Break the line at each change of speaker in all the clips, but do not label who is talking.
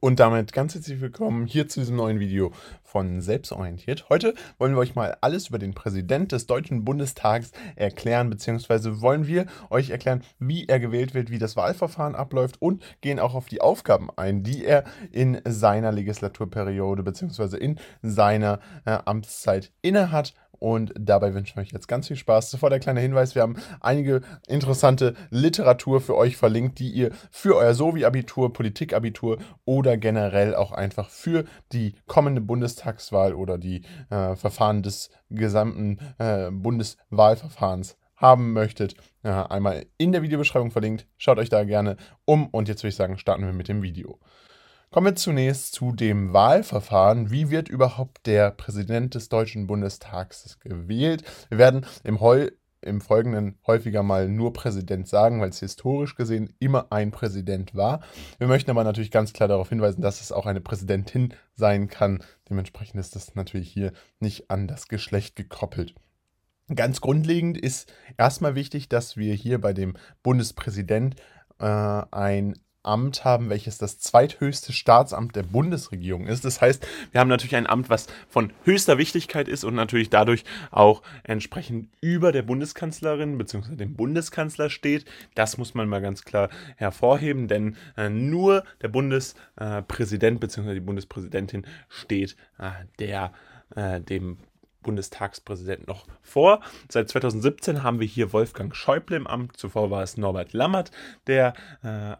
Und damit ganz herzlich willkommen hier zu diesem neuen Video von Selbstorientiert. Heute wollen wir euch mal alles über den Präsident des Deutschen Bundestags erklären, beziehungsweise wollen wir euch erklären, wie er gewählt wird, wie das Wahlverfahren abläuft und gehen auch auf die Aufgaben ein, die er in seiner Legislaturperiode beziehungsweise in seiner äh, Amtszeit innehat und dabei wünschen wir euch jetzt ganz viel Spaß. Zuvor der kleine Hinweis: Wir haben einige interessante Literatur für euch verlinkt, die ihr für euer Sovi-Abitur, Politikabitur oder generell auch einfach für die kommende Bundestagswahl oder die äh, Verfahren des gesamten äh, Bundeswahlverfahrens haben möchtet, äh, einmal in der Videobeschreibung verlinkt. Schaut euch da gerne um und jetzt würde ich sagen, starten wir mit dem Video. Kommen wir zunächst zu dem Wahlverfahren. Wie wird überhaupt der Präsident des Deutschen Bundestags gewählt? Wir werden im, Heu im Folgenden häufiger mal nur Präsident sagen, weil es historisch gesehen immer ein Präsident war. Wir möchten aber natürlich ganz klar darauf hinweisen, dass es auch eine Präsidentin sein kann. Dementsprechend ist das natürlich hier nicht an das Geschlecht gekoppelt. Ganz grundlegend ist erstmal wichtig, dass wir hier bei dem Bundespräsident äh, ein Amt haben, welches das zweithöchste Staatsamt der Bundesregierung ist. Das heißt, wir haben natürlich ein Amt, was von höchster Wichtigkeit ist und natürlich dadurch auch entsprechend über der Bundeskanzlerin bzw. dem Bundeskanzler steht. Das muss man mal ganz klar hervorheben, denn äh, nur der Bundespräsident bzw. die Bundespräsidentin steht äh, der äh, dem Bundestagspräsidenten noch vor. Seit 2017 haben wir hier Wolfgang Schäuble im Amt. Zuvor war es Norbert Lammert, der äh,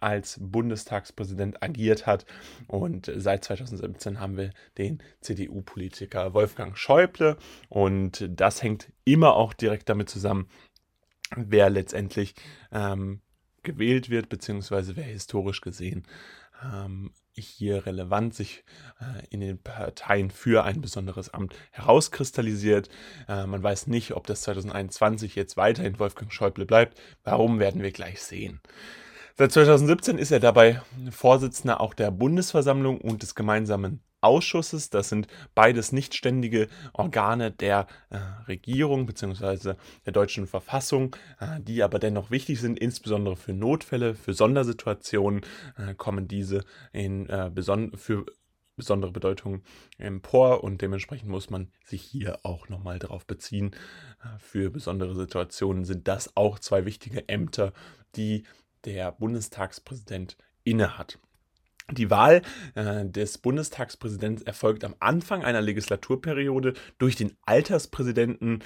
als Bundestagspräsident agiert hat. Und seit 2017 haben wir den CDU-Politiker Wolfgang Schäuble. Und das hängt immer auch direkt damit zusammen, wer letztendlich ähm, gewählt wird, beziehungsweise wer historisch gesehen ähm, hier relevant sich äh, in den Parteien für ein besonderes Amt herauskristallisiert. Äh, man weiß nicht, ob das 2021 jetzt weiterhin Wolfgang Schäuble bleibt. Warum werden wir gleich sehen. Seit 2017 ist er dabei Vorsitzender auch der Bundesversammlung und des gemeinsamen Ausschusses. Das sind beides nichtständige Organe der äh, Regierung bzw. der deutschen Verfassung, äh, die aber dennoch wichtig sind, insbesondere für Notfälle, für Sondersituationen äh, kommen diese in, äh, beson für besondere Bedeutung empor und dementsprechend muss man sich hier auch nochmal darauf beziehen. Äh, für besondere Situationen sind das auch zwei wichtige Ämter, die der Bundestagspräsident innehat. Die Wahl äh, des Bundestagspräsidenten erfolgt am Anfang einer Legislaturperiode durch den Alterspräsidenten.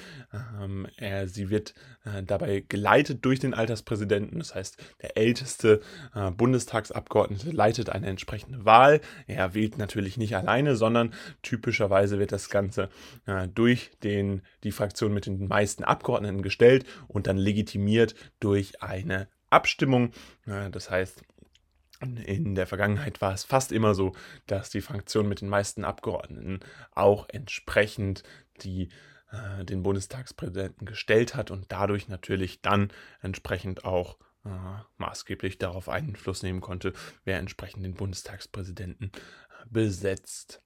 Ähm, er, sie wird äh, dabei geleitet durch den Alterspräsidenten. Das heißt, der älteste äh, Bundestagsabgeordnete leitet eine entsprechende Wahl. Er wählt natürlich nicht alleine, sondern typischerweise wird das Ganze äh, durch den, die Fraktion mit den meisten Abgeordneten gestellt und dann legitimiert durch eine Abstimmung. Das heißt, in der Vergangenheit war es fast immer so, dass die Fraktion mit den meisten Abgeordneten auch entsprechend die, äh, den Bundestagspräsidenten gestellt hat und dadurch natürlich dann entsprechend auch äh, maßgeblich darauf Einfluss nehmen konnte, wer entsprechend den Bundestagspräsidenten äh, besetzt.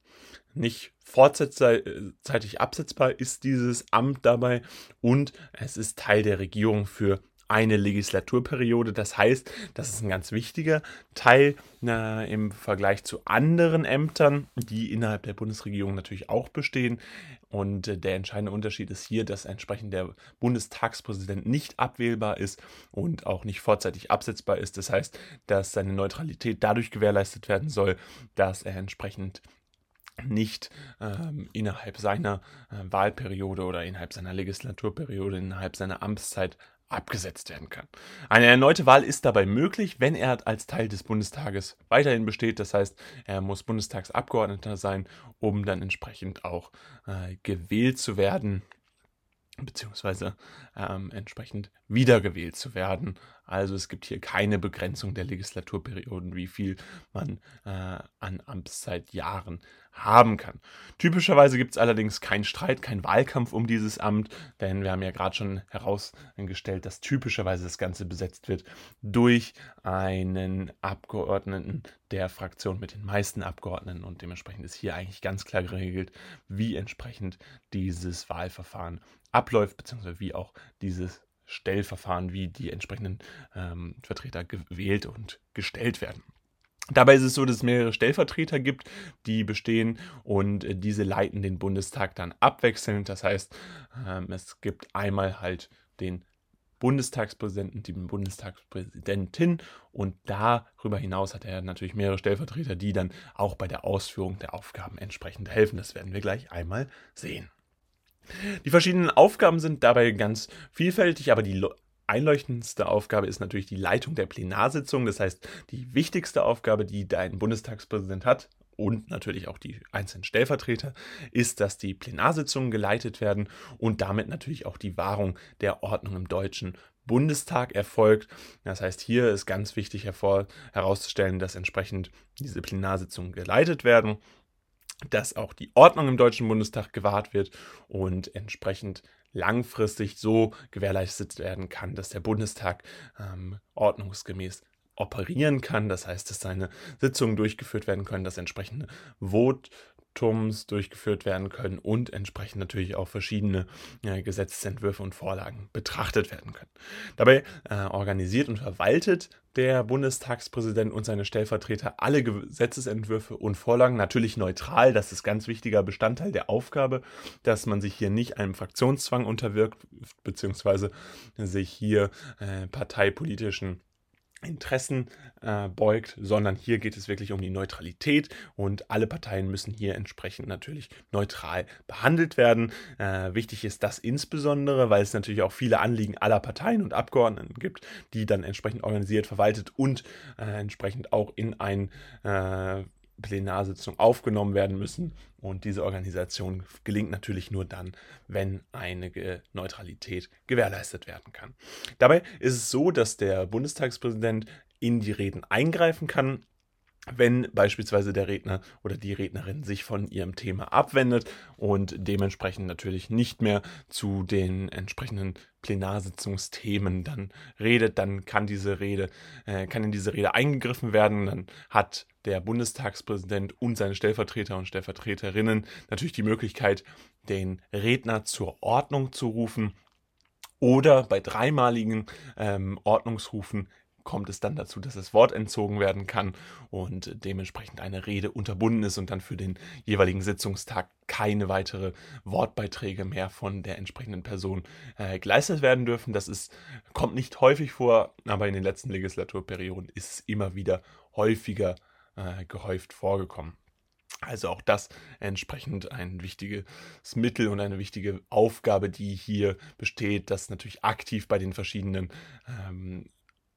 Nicht vorzeitig absetzbar ist dieses Amt dabei und es ist Teil der Regierung für eine Legislaturperiode. Das heißt, das ist ein ganz wichtiger Teil äh, im Vergleich zu anderen Ämtern, die innerhalb der Bundesregierung natürlich auch bestehen. Und äh, der entscheidende Unterschied ist hier, dass entsprechend der Bundestagspräsident nicht abwählbar ist und auch nicht vorzeitig absetzbar ist. Das heißt, dass seine Neutralität dadurch gewährleistet werden soll, dass er entsprechend nicht ähm, innerhalb seiner äh, Wahlperiode oder innerhalb seiner Legislaturperiode, innerhalb seiner Amtszeit abgesetzt werden kann. Eine erneute Wahl ist dabei möglich, wenn er als Teil des Bundestages weiterhin besteht. Das heißt, er muss Bundestagsabgeordneter sein, um dann entsprechend auch äh, gewählt zu werden beziehungsweise ähm, entsprechend wiedergewählt zu werden. Also es gibt hier keine Begrenzung der Legislaturperioden, wie viel man äh, an Amtszeitjahren haben kann. Typischerweise gibt es allerdings keinen Streit, keinen Wahlkampf um dieses Amt, denn wir haben ja gerade schon herausgestellt, dass typischerweise das Ganze besetzt wird durch einen Abgeordneten der Fraktion mit den meisten Abgeordneten und dementsprechend ist hier eigentlich ganz klar geregelt, wie entsprechend dieses Wahlverfahren abläuft, beziehungsweise wie auch dieses Stellverfahren, wie die entsprechenden ähm, Vertreter gewählt und gestellt werden. Dabei ist es so, dass es mehrere Stellvertreter gibt, die bestehen und äh, diese leiten den Bundestag dann abwechselnd. Das heißt, ähm, es gibt einmal halt den Bundestagspräsidenten, die Bundestagspräsidentin und darüber hinaus hat er natürlich mehrere Stellvertreter, die dann auch bei der Ausführung der Aufgaben entsprechend helfen. Das werden wir gleich einmal sehen. Die verschiedenen Aufgaben sind dabei ganz vielfältig, aber die einleuchtendste Aufgabe ist natürlich die Leitung der Plenarsitzung. Das heißt, die wichtigste Aufgabe, die dein Bundestagspräsident hat und natürlich auch die einzelnen Stellvertreter, ist, dass die Plenarsitzungen geleitet werden und damit natürlich auch die Wahrung der Ordnung im Deutschen Bundestag erfolgt. Das heißt, hier ist ganz wichtig hervor, herauszustellen, dass entsprechend diese Plenarsitzungen geleitet werden dass auch die Ordnung im Deutschen Bundestag gewahrt wird und entsprechend langfristig so gewährleistet werden kann, dass der Bundestag ähm, ordnungsgemäß operieren kann. Das heißt, dass seine Sitzungen durchgeführt werden können, dass entsprechende Vot Tums durchgeführt werden können und entsprechend natürlich auch verschiedene äh, Gesetzentwürfe und Vorlagen betrachtet werden können. Dabei äh, organisiert und verwaltet der Bundestagspräsident und seine Stellvertreter alle Gesetzesentwürfe und Vorlagen natürlich neutral. Das ist ganz wichtiger Bestandteil der Aufgabe, dass man sich hier nicht einem Fraktionszwang unterwirkt, beziehungsweise sich hier äh, parteipolitischen Interessen äh, beugt, sondern hier geht es wirklich um die Neutralität und alle Parteien müssen hier entsprechend natürlich neutral behandelt werden. Äh, wichtig ist das insbesondere, weil es natürlich auch viele Anliegen aller Parteien und Abgeordneten gibt, die dann entsprechend organisiert, verwaltet und äh, entsprechend auch in ein äh, Plenarsitzung aufgenommen werden müssen. Und diese Organisation gelingt natürlich nur dann, wenn eine Neutralität gewährleistet werden kann. Dabei ist es so, dass der Bundestagspräsident in die Reden eingreifen kann wenn beispielsweise der Redner oder die Rednerin sich von ihrem Thema abwendet und dementsprechend natürlich nicht mehr zu den entsprechenden Plenarsitzungsthemen dann redet, dann kann diese Rede, äh, kann in diese Rede eingegriffen werden. Dann hat der Bundestagspräsident und seine Stellvertreter und Stellvertreterinnen natürlich die Möglichkeit, den Redner zur Ordnung zu rufen oder bei dreimaligen ähm, Ordnungsrufen kommt es dann dazu, dass das Wort entzogen werden kann und dementsprechend eine Rede unterbunden ist und dann für den jeweiligen Sitzungstag keine weitere Wortbeiträge mehr von der entsprechenden Person äh, geleistet werden dürfen. Das ist, kommt nicht häufig vor, aber in den letzten Legislaturperioden ist es immer wieder häufiger äh, gehäuft vorgekommen. Also auch das entsprechend ein wichtiges Mittel und eine wichtige Aufgabe, die hier besteht, dass natürlich aktiv bei den verschiedenen ähm,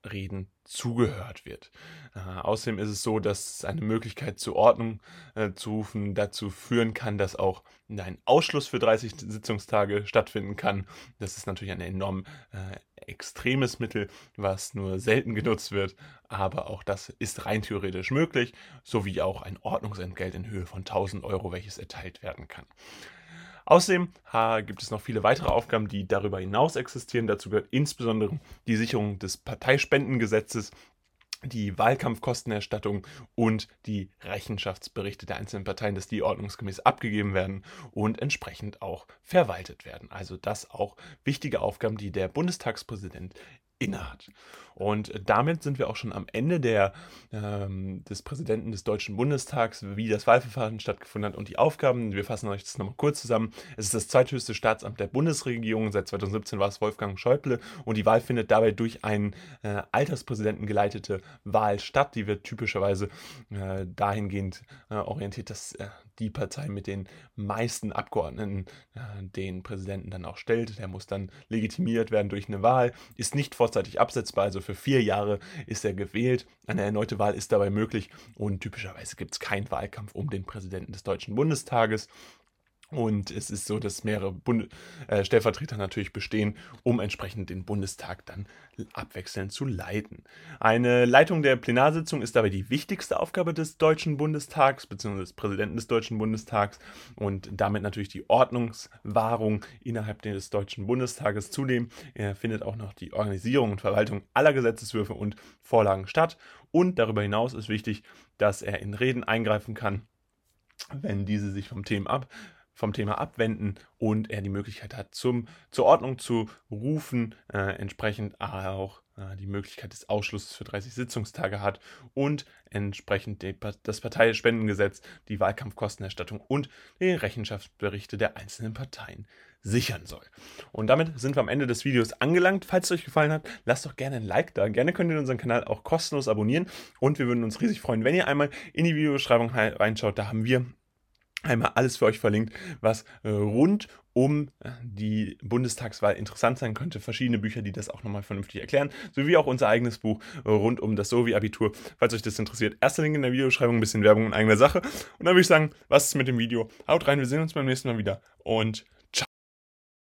Reden zugehört wird. Äh, außerdem ist es so, dass eine Möglichkeit zur Ordnung äh, zu rufen dazu führen kann, dass auch ein Ausschluss für 30 Sitzungstage stattfinden kann. Das ist natürlich ein enorm äh, extremes Mittel, was nur selten genutzt wird, aber auch das ist rein theoretisch möglich, sowie auch ein Ordnungsentgelt in Höhe von 1000 Euro, welches erteilt werden kann. Außerdem gibt es noch viele weitere Aufgaben, die darüber hinaus existieren. Dazu gehört insbesondere die Sicherung des Parteispendengesetzes, die Wahlkampfkostenerstattung und die Rechenschaftsberichte der einzelnen Parteien, dass die ordnungsgemäß abgegeben werden und entsprechend auch verwaltet werden. Also das auch wichtige Aufgaben, die der Bundestagspräsident innehat. Und damit sind wir auch schon am Ende der, ähm, des Präsidenten des Deutschen Bundestags, wie das Wahlverfahren stattgefunden hat und die Aufgaben. Wir fassen euch das nochmal kurz zusammen. Es ist das zweithöchste Staatsamt der Bundesregierung. Seit 2017 war es Wolfgang Schäuble und die Wahl findet dabei durch einen äh, Alterspräsidenten geleitete Wahl statt. Die wird typischerweise äh, dahingehend äh, orientiert, dass äh, die Partei mit den meisten Abgeordneten äh, den Präsidenten dann auch stellt. Der muss dann legitimiert werden durch eine Wahl, ist nicht vorzeitig absetzbar, also für vier Jahre ist er gewählt. Eine erneute Wahl ist dabei möglich und typischerweise gibt es keinen Wahlkampf um den Präsidenten des Deutschen Bundestages. Und es ist so, dass mehrere Bund äh, Stellvertreter natürlich bestehen, um entsprechend den Bundestag dann abwechselnd zu leiten. Eine Leitung der Plenarsitzung ist dabei die wichtigste Aufgabe des Deutschen Bundestags bzw. des Präsidenten des Deutschen Bundestags und damit natürlich die Ordnungswahrung innerhalb des Deutschen Bundestages. Zudem äh, findet auch noch die Organisierung und Verwaltung aller Gesetzeswürfe und Vorlagen statt. Und darüber hinaus ist wichtig, dass er in Reden eingreifen kann, wenn diese sich vom Thema ab vom Thema abwenden und er die Möglichkeit hat, zum, zur Ordnung zu rufen, äh, entsprechend auch äh, die Möglichkeit des Ausschlusses für 30 Sitzungstage hat und entsprechend das Parteispendengesetz, die Wahlkampfkostenerstattung und die Rechenschaftsberichte der einzelnen Parteien sichern soll. Und damit sind wir am Ende des Videos angelangt. Falls es euch gefallen hat, lasst doch gerne ein Like da. Gerne könnt ihr unseren Kanal auch kostenlos abonnieren und wir würden uns riesig freuen, wenn ihr einmal in die Videobeschreibung reinschaut. Da haben wir einmal alles für euch verlinkt, was äh, rund um äh, die Bundestagswahl interessant sein könnte. Verschiedene Bücher, die das auch nochmal vernünftig erklären, sowie auch unser eigenes Buch äh, rund um das Sovi-Abitur, falls euch das interessiert. Erster Link in der Videobeschreibung, ein bisschen Werbung in eigener Sache. Und dann würde ich sagen, was ist mit dem Video? Haut rein, wir sehen uns beim nächsten Mal wieder und